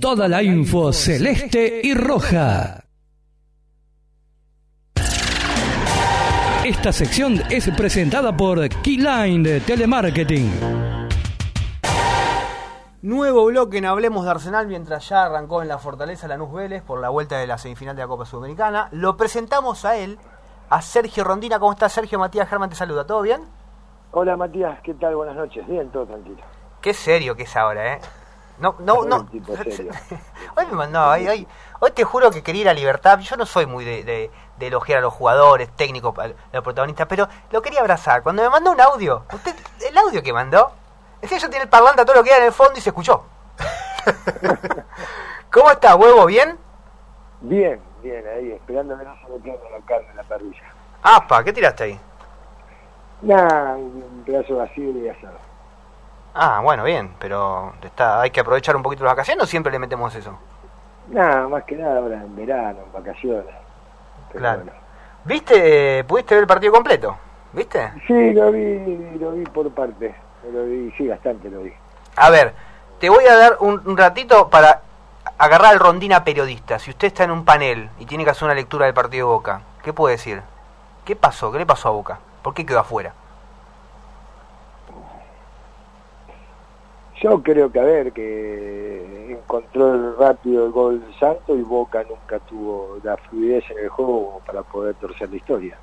Toda la info celeste y roja. Esta sección es presentada por Keyline de Telemarketing. Nuevo bloque en Hablemos de Arsenal mientras ya arrancó en la Fortaleza Lanús Vélez por la vuelta de la semifinal de la Copa Sudamericana. Lo presentamos a él, a Sergio Rondina. ¿Cómo está Sergio? Matías Germán te saluda. ¿Todo bien? Hola Matías, ¿qué tal? Buenas noches. Bien, todo tranquilo. Qué serio que es ahora, ¿eh? No, no, no. hoy me mandó, hoy, hoy, te juro que quería ir a libertad. Yo no soy muy de, elogiar a los jugadores, técnicos, a los protagonistas, pero lo quería abrazar. Cuando me mandó un audio, usted, el audio que mandó, es que yo tiene el parlante a todo lo que era en el fondo y se escuchó. ¿Cómo está, huevo? ¿Bien? Bien, bien, ahí, esperando que no se me quede la carne en la parrilla. Apa, ¿qué tiraste ahí? Nada, un pedazo vacío y asado. Ah, bueno, bien, pero está, hay que aprovechar un poquito las vacaciones o siempre le metemos eso. Nada, más que nada ahora en verano, en vacaciones. claro. ¿Viste, pudiste ver el partido completo? ¿Viste? Sí, lo vi, lo vi por parte. Lo vi, sí, bastante lo vi. A ver, te voy a dar un, ratito para agarrar al rondina periodista. Si usted está en un panel y tiene que hacer una lectura del partido de Boca, ¿qué puede decir? ¿Qué pasó? ¿Qué le pasó a Boca? ¿Por qué quedó afuera? Yo creo que, a ver, que encontró el rápido el gol Santo y Boca nunca tuvo la fluidez en el juego para poder torcer la historia.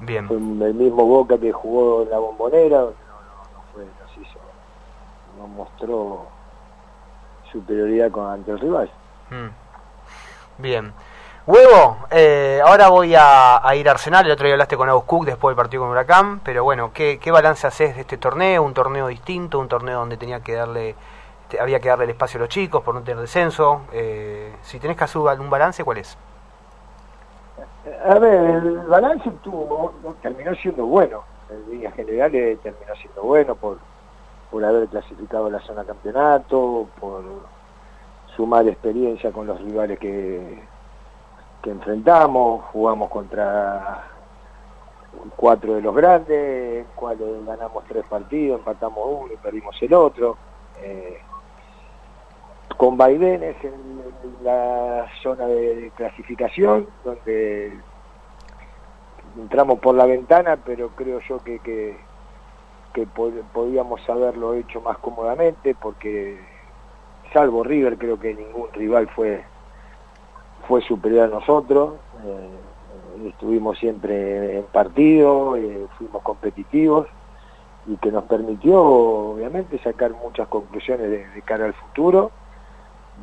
Bien. Fue el mismo Boca que jugó en la bombonera, no, no, fue, no hizo, no mostró superioridad con, ante el rival. Mm. Bien. Huevo, eh, ahora voy a, ir a Arsenal. El otro día hablaste con Agus después del partido con Huracán. Pero bueno, ¿qué, balance haces de este torneo? Un torneo distinto, un torneo donde tenía que darle había que darle el espacio a los chicos por no tener descenso. Eh, si tenés que hacer un balance, ¿cuál es? A ver, el balance tuvo, terminó siendo bueno. En líneas generales terminó siendo bueno por, por haber clasificado la zona campeonato, por sumar experiencia con los rivales que, que enfrentamos, jugamos contra cuatro de los grandes, cuales ganamos tres partidos, empatamos uno y perdimos el otro. Eh, con vaivenes en, la zona de clasificación, donde entramos por la ventana, pero creo yo que, que, que podíamos haberlo hecho más cómodamente, porque salvo River, creo que ningún rival fue fue superior a nosotros, eh, estuvimos siempre en partido, eh, fuimos competitivos y que nos permitió obviamente sacar muchas conclusiones de, cara al futuro,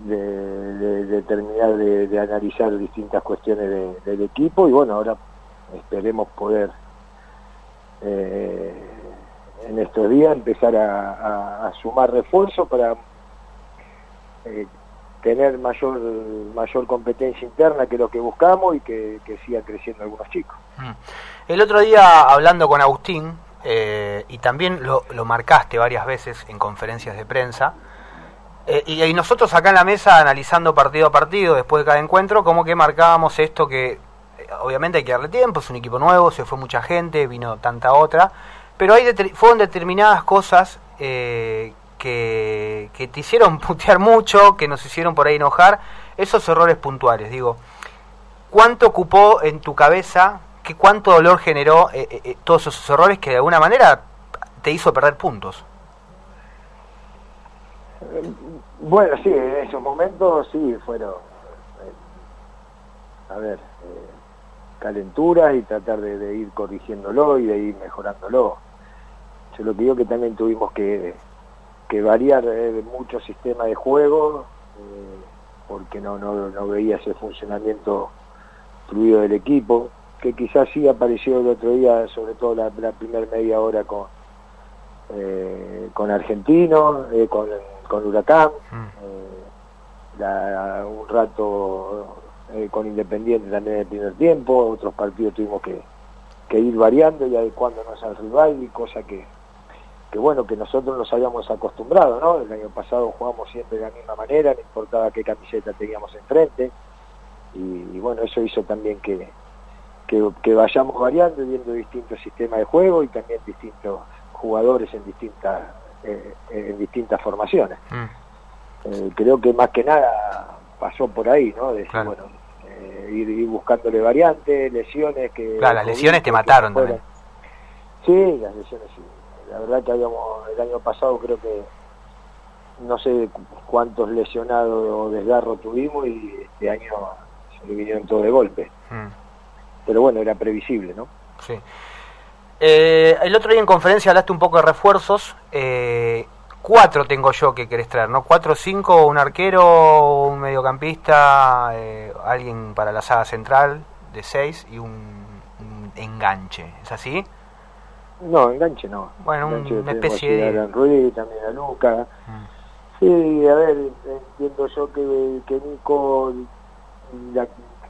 de, terminar de, analizar distintas cuestiones del equipo y bueno, ahora esperemos poder eh, en estos días empezar a, sumar refuerzos para tener mayor mayor competencia interna que lo que buscamos y que, que sigan creciendo algunos chicos. Mm. El otro día hablando con Agustín, eh, y también lo, lo, marcaste varias veces en conferencias de prensa, eh, y, nosotros acá en la mesa analizando partido a partido después de cada encuentro, como que marcábamos esto que eh, obviamente hay que darle tiempo, es un equipo nuevo, se fue mucha gente, vino tanta otra, pero hay fueron determinadas cosas eh, que, te hicieron putear mucho, que nos hicieron por ahí enojar, esos errores puntuales, digo, ¿cuánto ocupó en tu cabeza, que cuánto dolor generó eh, eh, eh, todos esos errores que de alguna manera te hizo perder puntos? Bueno, sí, en esos momentos sí fueron, a ver, calenturas y tratar de, de, ir corrigiéndolo y de ir mejorándolo. Yo lo que digo que también tuvimos que que variar eh, mucho sistema de juego, eh, porque no, no, no, veía ese funcionamiento fluido del equipo, que quizás sí apareció el otro día, sobre todo la, la primera media hora con, eh, con Argentino, eh, con, con Huracán, mm. la, un rato con Independiente también en el primer tiempo, otros partidos tuvimos que, que ir variando y adecuándonos al rival y cosa que, que bueno, que nosotros nos habíamos acostumbrado, ¿no? El año pasado jugamos siempre de la misma manera, no importaba qué camiseta teníamos enfrente, y, bueno, eso hizo también que, que, vayamos variando, viendo distintos sistemas de juego y también distintos jugadores en distintas, eh, en distintas formaciones. Mm. Eh, creo que más que nada pasó por ahí, ¿no? Decir, bueno, eh, ir, buscándole variantes, lesiones que... Claro, las lesiones te mataron también. Sí, las lesiones sí. La verdad que habíamos, el año pasado creo que no sé cuántos lesionados o desgarros tuvimos y este año se le vinieron todo de golpe. Mm. Pero bueno, era previsible, ¿no? Sí. Eh, el otro día en conferencia hablaste un poco de refuerzos. Eh, cuatro tengo yo que querés traer, ¿no? Cuatro o cinco, un arquero, un mediocampista, eh, alguien para la saga central de seis y un, enganche. ¿Es así? No, enganche no. Bueno, una especie de... A Ruiz, también a Luca. Mm. Sí, a ver, entiendo yo que, que Nico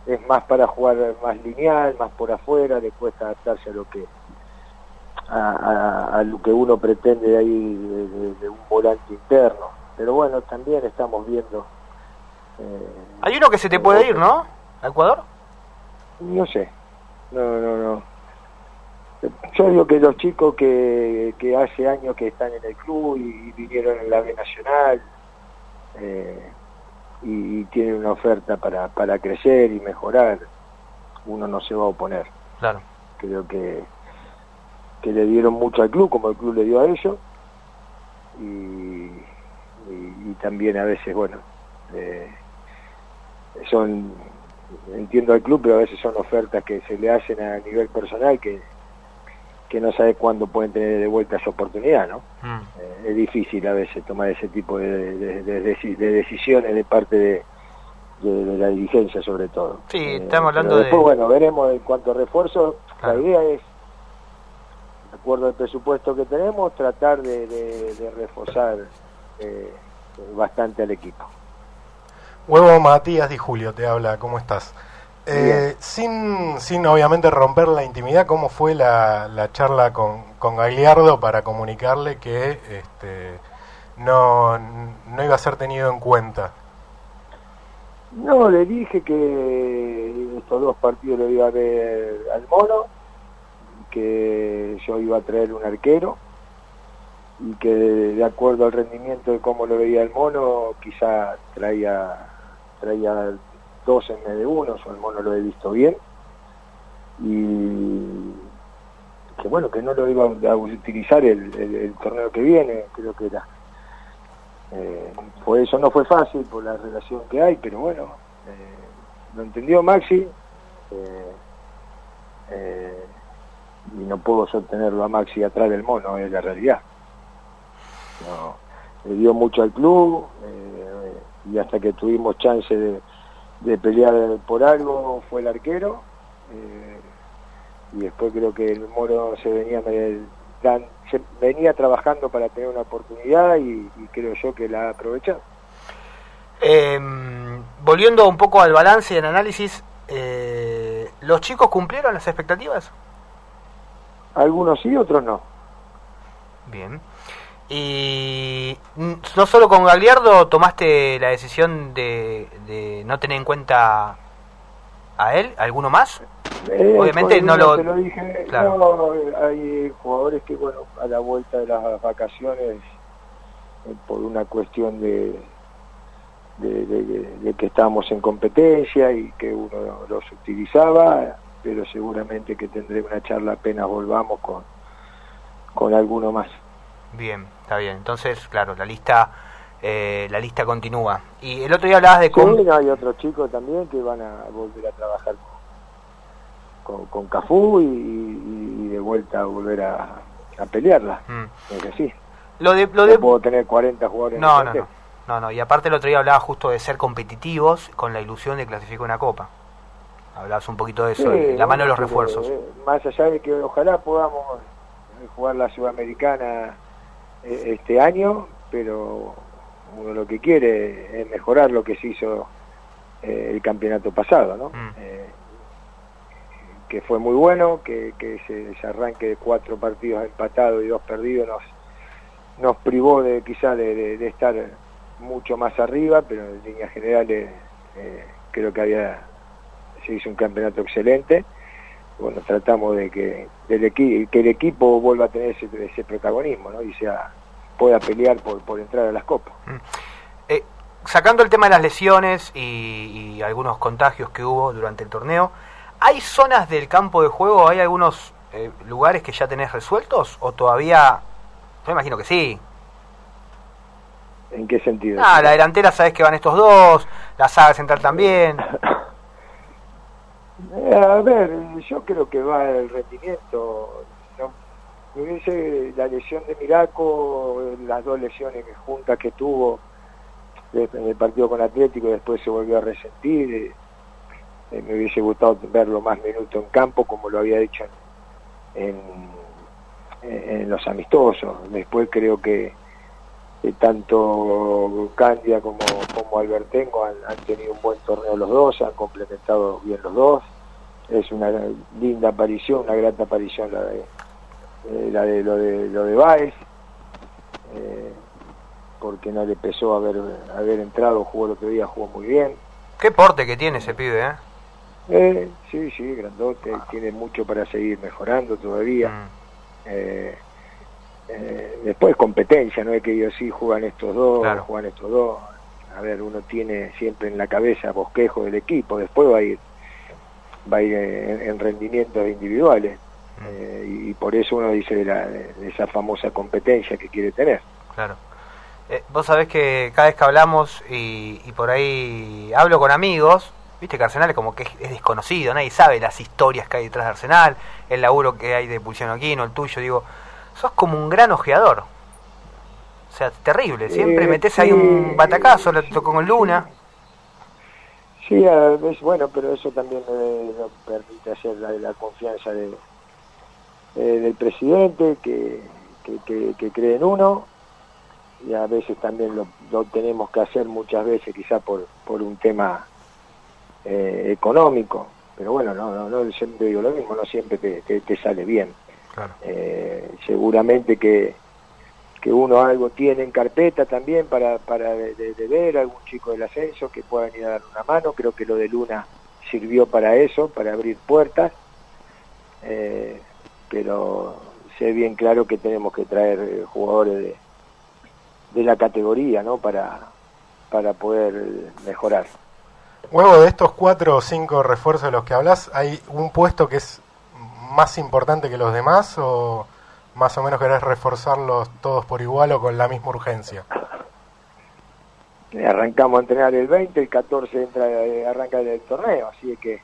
es más para jugar más lineal, más por afuera, le cuesta adaptarse a lo que a, lo que uno pretende de ahí de, un volante interno. Pero bueno, también estamos viendo. Eh, Hay uno que se te puede ir, ¿no? ¿A Ecuador? No sé. No, no, no. Yo digo que los chicos que, que hace años que están en el club y, vinieron en la B Nacional eh, y, tienen una oferta para, para crecer y mejorar, uno no se va a oponer. Claro. Creo que, que le dieron mucho al club, como el club le dio a ellos, y, y, también a veces, bueno, eh, son, entiendo al club, pero a veces son ofertas que se le hacen a nivel personal que que no sabe cuándo pueden tener de vuelta esa oportunidad, ¿no? Mm. Eh, es difícil a veces tomar ese tipo de, decisiones de parte de, la dirigencia sobre todo. Sí, eh, estamos hablando después, bueno, veremos en cuanto a refuerzo, la idea es, de acuerdo al presupuesto que tenemos, tratar de, reforzar eh, bastante al equipo. Huevo Matías Di Julio te habla, ¿cómo estás? Eh, sin, sin obviamente romper la intimidad, ¿cómo fue la, la charla con, con Gagliardo para comunicarle que este, no, no iba a ser tenido en cuenta? No, le dije que estos dos partidos lo iba a ver al mono, que yo iba a traer un arquero y que de acuerdo al rendimiento de cómo lo veía el mono, quizá traía, traía dos en vez de uno, yo el mono lo he visto bien. Y que bueno, que no lo iba a utilizar el, torneo que viene, creo que era. Eh, eso no fue fácil por la relación que hay, pero bueno, eh, lo entendió Maxi eh, eh, y no puedo sostenerlo a Maxi atrás del mono, es la realidad. le dio mucho al club y hasta que tuvimos chance de, de pelear por algo fue el arquero eh, y después creo que el Moro se venía se venía trabajando para tener una oportunidad y, creo yo que la ha aprovechado. Em, volviendo un poco al balance y al análisis, eh, ¿los chicos cumplieron las expectativas? Algunos sí, otros no. Bien. Y no solo con Gagliardo tomaste la decisión de, no tener en cuenta a él, ¿alguno más? Eh, Obviamente no lo... dije, no, hay jugadores que, bueno, a la vuelta de las vacaciones, eh, por una cuestión de, de, que estábamos en competencia y que uno los utilizaba, pero seguramente que tendré una charla apenas volvamos con, con alguno más. Bien, está bien. Entonces, claro, la lista eh, la lista continúa. Y el otro día hablabas de... cómo hay otros chicos también que van a volver a trabajar con, con, Cafú y, de vuelta a volver a, a pelearla. Mm. Es que sí. Lo de, lo de... puedo tener 40 jugadores no, no, no, no, no. Y aparte el otro día hablabas justo de ser competitivos con la ilusión de clasificar una copa. Hablabas un poquito de eso, la mano de los refuerzos. más allá de que ojalá podamos jugar la Sudamericana este año, pero uno lo que quiere es mejorar lo que se hizo eh, el campeonato pasado, ¿no? Mm. Eh, que fue muy bueno, que, que ese, arranque de cuatro partidos empatados y dos perdidos nos, nos privó de quizá de, estar mucho más arriba, pero en líneas generales eh, creo que había se hizo un campeonato excelente. Bueno, tratamos de que, del que el equipo vuelva a tener ese, ese protagonismo, ¿no? Y sea pueda pelear por, por entrar a las copas. Mm. Eh, sacando el tema de las lesiones y, y algunos contagios que hubo durante el torneo, ¿hay zonas del campo de juego, hay algunos eh, lugares que ya tenés resueltos o todavía, yo imagino que sí, ¿En qué sentido? Ah, la delantera sabes que van estos dos, la saga central también. Eh, a ver, yo creo que va el rendimiento. No, hubiese la lesión de Miraco, las dos lesiones juntas que tuvo de- en el partido con Atlético, después se volvió a resentir. eh, eh, me hubiese gustado verlo más minutos en campo, como lo había hecho en, en- en los amistosos. Después creo que, que tanto Candia como, como Albertengo han, han tenido un buen torneo los dos, han complementado bien los dos. Es una linda aparición, una grata aparición la de, eh, la de lo de lo de Baez, eh, porque no le pesó haber, haber entrado, jugó el otro día, jugó muy bien. Qué porte que tiene ese pibe, ¿eh? Eh, sí, sí, grandote, tiene mucho para seguir mejorando todavía. Mm. Eh, eh, después competencia, no es que ellos sí juegan estos dos, Claro. juegan estos dos. A ver, uno tiene siempre en la cabeza bosquejo del equipo, después va a ir va a ir en, en rendimientos individuales. Mm. Eh, y, y por eso uno dice de, la- de esa famosa competencia que quiere tener. Claro. Eh, vos sabés que cada vez que hablamos y, y por ahí hablo con amigos, viste que Arsenal es como que es, es desconocido, nadie sabe las historias que hay detrás de Arsenal, el laburo que hay de Pulsiano Aquino, el tuyo, digo, sos como un gran ojeador. O sea, terrible, siempre Eh, metés ahí un batacazo, lo tocó con Luna. Sí, a veces, bueno, pero eso también eh, permite hacer la, la confianza de, eh, del presidente que, que, que- que cree en uno y a veces también lo, lo tenemos que hacer muchas veces quizá por, por un tema eh, económico, pero bueno, no, no, no siempre digo lo mismo, no siempre te, te- te sale bien. Claro. Eh, seguramente que, que uno algo tiene en carpeta también para, para de, de- de ver algún chico del ascenso que pueda venir a dar una mano. Creo que lo de Luna sirvió para eso, para abrir puertas. Eh, pero sé bien claro que tenemos que traer eh, jugadores de, de la categoría ¿no? para, para poder mejorar. Huevo, de estos cuatro o cinco refuerzos de los que hablas, ¿hay un puesto que es más importante que los demás o más o menos querés reforzarlos todos por igual o con la misma urgencia? Eh, Arrancamos a entrenar el 20, el 14 entra, eh, arranca el torneo, así que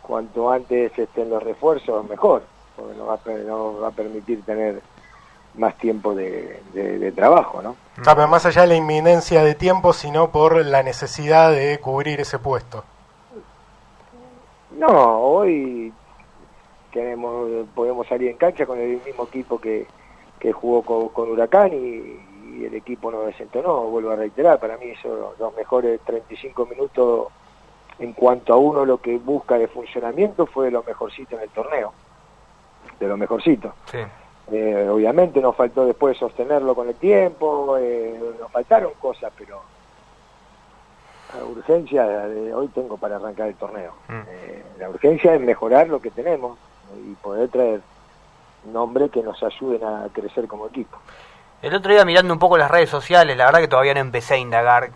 cuanto antes estén los refuerzos, mejor, porque nos va nos va a permitir tener más tiempo de, de- de trabajo, ¿no? Ah, pero más allá de la inminencia de tiempo, sino por la necesidad de cubrir ese puesto. No, hoy tenemos, podemos salir en cancha con el mismo equipo que, que jugó con, con Huracán y, y el equipo no desentonó, vuelvo a reiterar, para mí son los mejores 35 minutos en cuanto a uno lo que busca de funcionamiento fue lo mejorcito en el torneo, de lo mejorcito. Sí. Eh, obviamente nos faltó después sostenerlo con el tiempo, eh, nos faltaron cosas, pero la urgencia de hoy tengo para arrancar el torneo. Mm. Eh, la urgencia es mejorar lo que tenemos y poder traer nombres que nos ayuden a crecer como equipo. El otro día mirando un poco las redes sociales, la verdad que todavía no empecé a indagar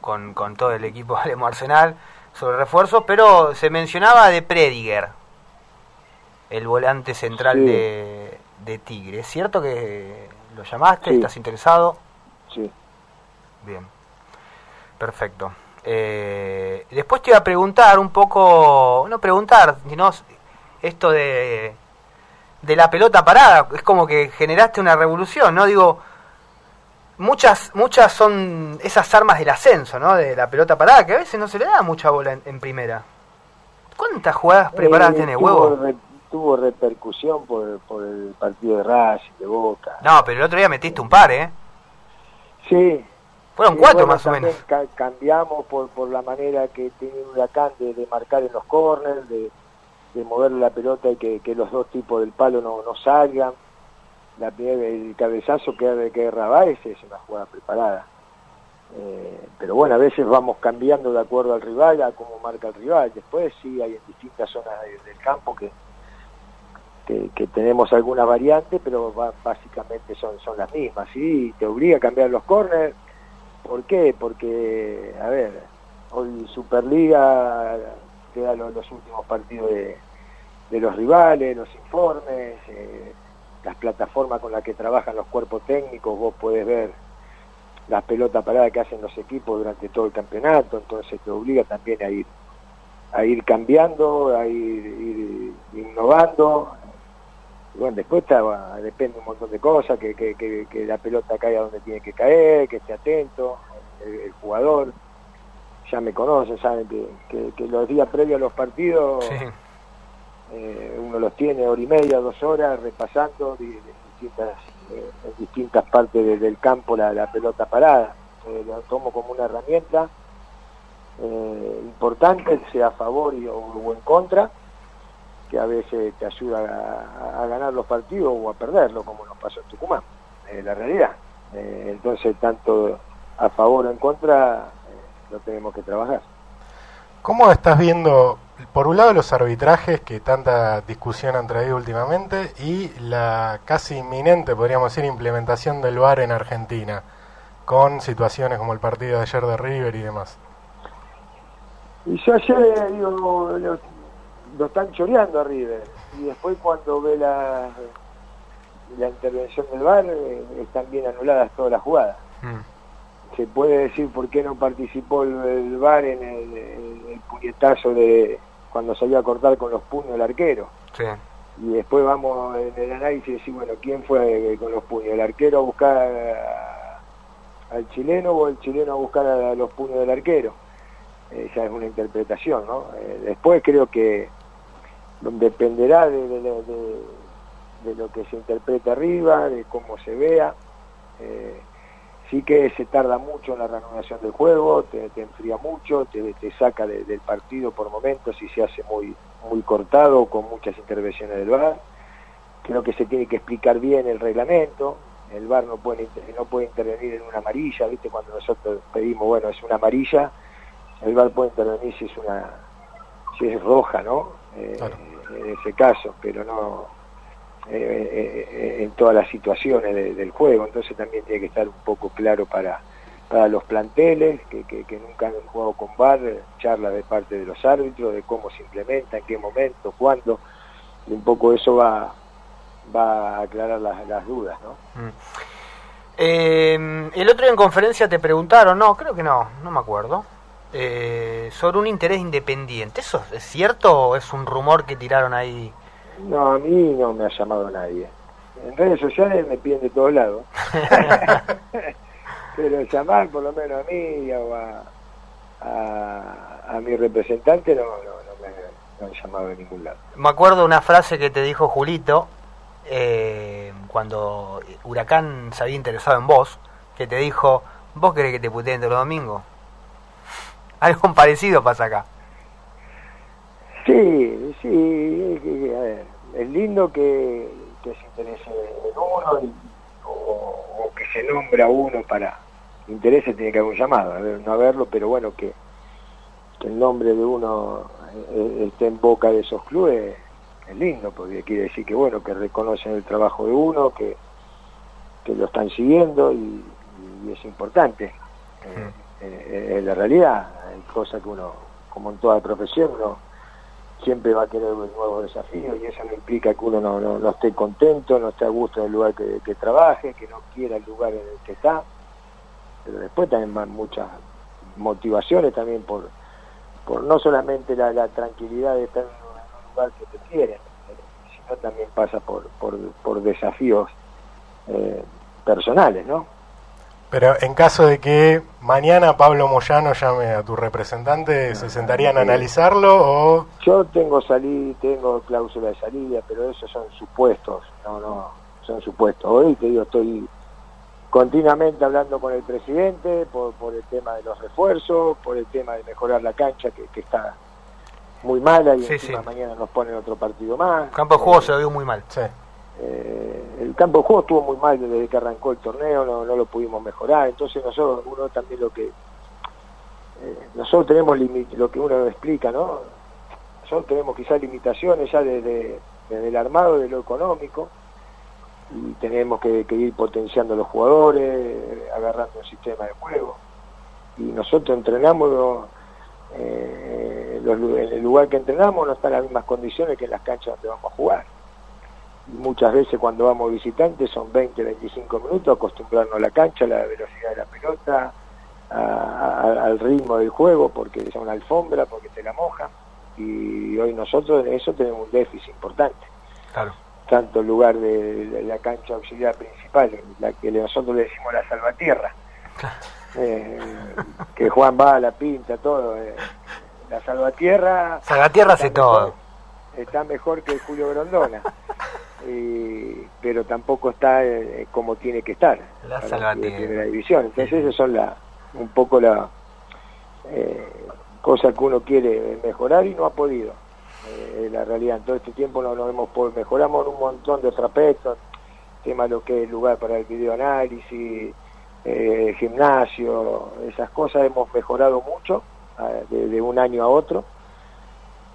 con, con todo el equipo de Arsenal sobre refuerzos, pero se mencionaba de Prediger, el volante central Sí. de, de Tigre. ¿Es cierto que lo llamaste? Sí. ¿Estás interesado? Sí. Bien, perfecto. Eh, después te iba a preguntar un poco, no preguntar, sino esto de, de la pelota parada. Es como que generaste una revolución, ¿no? Digo, muchas muchas son esas armas del ascenso, ¿no? De la pelota parada, que a veces no se le da mucha bola en, en primera. ¿Cuántas jugadas preparadas Eh, tiene tuvo huevo? re- tuvo repercusión por, por el partido de Racing, de Boca. No, pero el otro día metiste un par, ¿eh? Sí. Fueron Sí, cuatro bueno, más o menos. ca- cambiamos por, por la manera que tiene Huracán de, de marcar en los corners, de, de mover la pelota y que, que los dos tipos del palo no, no salgan. La el cabezazo que, que Rabáez es una jugada preparada. Eh, pero bueno, a veces vamos cambiando de acuerdo al rival, a cómo marca el rival. Después sí hay en distintas zonas de- del campo que, que, tenemos alguna variante, pero ba- básicamente son, son las mismas. Sí, te obliga a cambiar los corners, ¿Por qué? Porque, a ver, hoy Superliga te da los, últimos partidos de, los rivales, los informes, eh, las plataformas con las que trabajan los cuerpos técnicos, vos podés ver las pelotas paradas que hacen los equipos durante todo el campeonato, entonces te obliga también a ir a ir cambiando, a ir, innovando. bueno, después depende un montón de cosas, que, que, que, la pelota caiga donde tiene que caer, que esté atento, el, jugador. Ya me conocen, saben que, los días previos a los partidos eh, uno los tiene hora y media, dos horas, repasando distintas, eh, en distintas partes del campo la, pelota parada. Eh, lo tomo como una herramienta eh, importante, sea a favor o, en contra, que a veces te ayuda a, ganar los partidos o a perderlo, como nos pasó en Tucumán, eh, la realidad. Entonces, tanto a favor o en contra, lo tenemos que trabajar. ¿Cómo estás viendo, por un lado, los arbitrajes que tanta discusión han traído últimamente y la casi inminente, podríamos decir, implementación del VAR en Argentina, con situaciones como el partido de ayer de River y demás? Y yo ayer digo, lo, están choreando a River. Y después cuando ve la, la intervención del VAR, eh, están bien anuladas todas las jugadas. Mm. Se puede decir por qué no participó el, VAR en el, puñetazo de cuando salió a cortar con los puños el arquero. Y después vamos en el análisis y decir, bueno, ¿quién fue con los puños? ¿El arquero a buscar al chileno o el chileno a buscar a los puños del arquero? Eh, ya es una interpretación, ¿no? Eh, después creo que dependerá de, lo que se interprete arriba, de cómo se vea. Eh, sí que se tarda mucho en la reanudación del juego, te, enfría mucho, te, saca del partido por momentos y se hace muy, muy cortado con muchas intervenciones del VAR. Creo que se tiene que explicar bien el reglamento, el VAR no puede, no puede intervenir en una amarilla, ¿viste? Cuando nosotros pedimos, bueno, es una amarilla, el VAR puede intervenir si es una si es roja, ¿no? Eh, en ese caso, pero no eh, eh, en todas las situaciones del juego, entonces también tiene que estar un poco claro para, para los planteles que, que, nunca han jugado con VAR, charla de parte de los árbitros, de cómo se implementa, en qué momento, cuándo, y un poco eso va, va a aclarar las, las dudas, ¿no? Mm. el otro día en conferencia te preguntaron, no, creo que no, no me acuerdo, eh, sobre un interés independiente. ¿Eso es cierto o es un rumor que tiraron ahí? No, a mí no me ha llamado nadie. En redes sociales me piden de todos lados. Pero llamar por lo menos a mí o a, a, mi representante no, no, me, han llamado de ningún lado. Me acuerdo una frase que te dijo Julito eh, cuando Huracán se había interesado en vos, que te dijo, ¿vos querés que te puteen todos los domingos? Algo parecido pasa acá. Sí, sí, a ver, es lindo que, que se interese en uno o, que se nombre a uno para interese tiene que haber un llamado, a ver, no haberlo, pero bueno, que, el nombre de uno eh, esté en boca de esos clubes es lindo, porque quiere decir que bueno, que reconocen el trabajo de uno, que, que lo están siguiendo y, es importante. Eh, eh, la realidad, hay cosas que uno, como en toda profesión, uno siempre va a querer nuevos desafíos y eso no implica que uno no, no, esté contento, no esté a gusto en el lugar que, trabaje, que no quiera el lugar en el que está, pero después también van muchas motivaciones también por, por no solamente la, tranquilidad de estar en un lugar que te quieren, sino también pasa por, por, por desafíos eh, personales, ¿no? Pero en caso de que mañana Pablo Moyano llame a tu representante, ¿se sentarían a analizarlo o...? Yo tengo salí, tengo cláusula de salida, pero esos son supuestos, no, no, son supuestos. Hoy te digo, estoy continuamente hablando con el presidente por, por el tema de los refuerzos, por el tema de mejorar la cancha que, que está muy mala y encima mañana nos ponen otro partido más. Campo de juego se vio muy mal. Sí. Eh, el campo de juego estuvo muy mal desde que arrancó el torneo, no, lo pudimos mejorar, entonces nosotros, uno también lo que, eh, nosotros tenemos lo que uno explica, ¿no? Nosotros tenemos quizás limitaciones ya desde, el armado, de lo económico, y tenemos que, ir potenciando los jugadores, agarrando un sistema de juego. y nosotros entrenamos eh, los, en el lugar que entrenamos no están las mismas condiciones que en las canchas donde vamos a jugar. Muchas veces cuando vamos visitantes son 20, 25 minutos, acostumbrarnos a la cancha, a la velocidad de la pelota, al ritmo del juego, porque es una alfombra, porque te la moja. Y hoy nosotros en eso tenemos un déficit importante. Claro. Tanto el lugar de, la cancha auxiliar principal, la que nosotros le decimos la salvatierra. Eh, que Juan va, la pinta, todo. Eh. La Salvatierra. Salvatierra hace todo. Está mejor que Julio Grondona. Pero tampoco está eh, como tiene que estar. La Salvatierra. primera división. Entonces, esas son la, un poco la cosa que uno quiere mejorar y no ha podido. la realidad, en todo este tiempo no nos hemos mejoramos un montón de otros aspectos, tema lo que es lugar para el videoanálisis, eh, gimnasio, esas cosas hemos mejorado mucho de, un año a otro,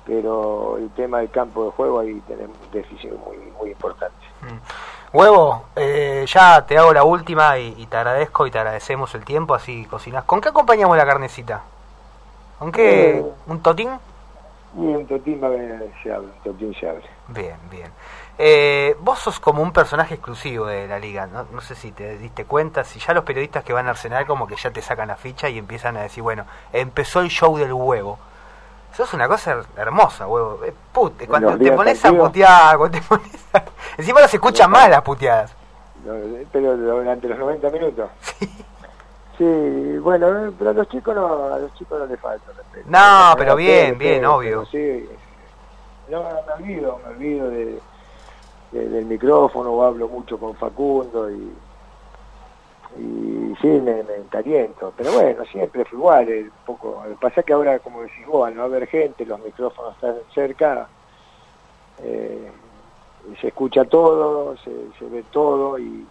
pero el tema del campo de juego ahí tenemos un déficit muy, muy importante. Mm. Huevo, eh, ya te hago la última y, te agradezco y te agradecemos el tiempo, así cocinas. ¿Con qué acompañamos la carnecita? ¿Con qué? Eh, ¿Un totín? un totín se abre, un totín se abre. Bien, bien. Eh, vos sos como un personaje exclusivo de la liga, ¿no? no sé si te diste cuenta, si ya los periodistas que van a Arsenal como que ya te sacan la ficha y empiezan a decir, bueno, empezó el show del huevo. Eso es una cosa hermosa, huevo. Eh, cuando te pones a putear, cuando te pones Encima no se escuchan mal las puteadas. pero durante los 90 minutos. Sí. bueno, eh, pero a los chicos no, a los chicos no les falta respeto. No, pero bien, bien, obvio. Sí, no, me olvido, me olvido de del micrófono hablo mucho con Facundo y, y sí, me, me caliento. Pero bueno, siempre fue igual. El poco, el pasa que ahora, como decís vos, al no haber gente, los micrófonos están cerca, eh, se escucha todo, se, ve todo y,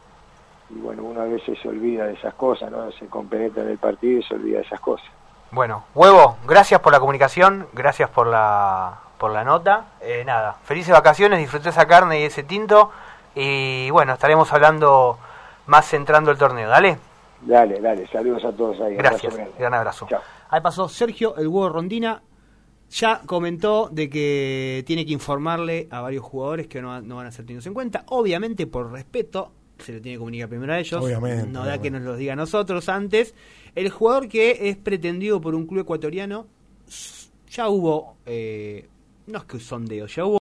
y, bueno, uno a veces se olvida de esas cosas, ¿no? Se compenetra en el partido y se olvida de esas cosas. Bueno, Huevo, gracias por la comunicación, gracias por la por la nota. Eh, nada, felices vacaciones, disfruté esa carne y ese tinto. Y bueno, estaremos hablando más centrando el torneo. Dale. Dale, dale. Saludos a todos ahí. Gracias. Gran abrazo. Ahí pasó Sergio, el huevo Rondina. Ya comentó de que tiene que informarle a varios jugadores que no, no van a ser tenidos en cuenta. Obviamente, por respeto, se le tiene que comunicar primero a ellos. Obviamente, no da que nos lo diga a nosotros antes. El jugador que es pretendido por un club ecuatoriano, ya hubo eh, no es que un sondeo, ya hubo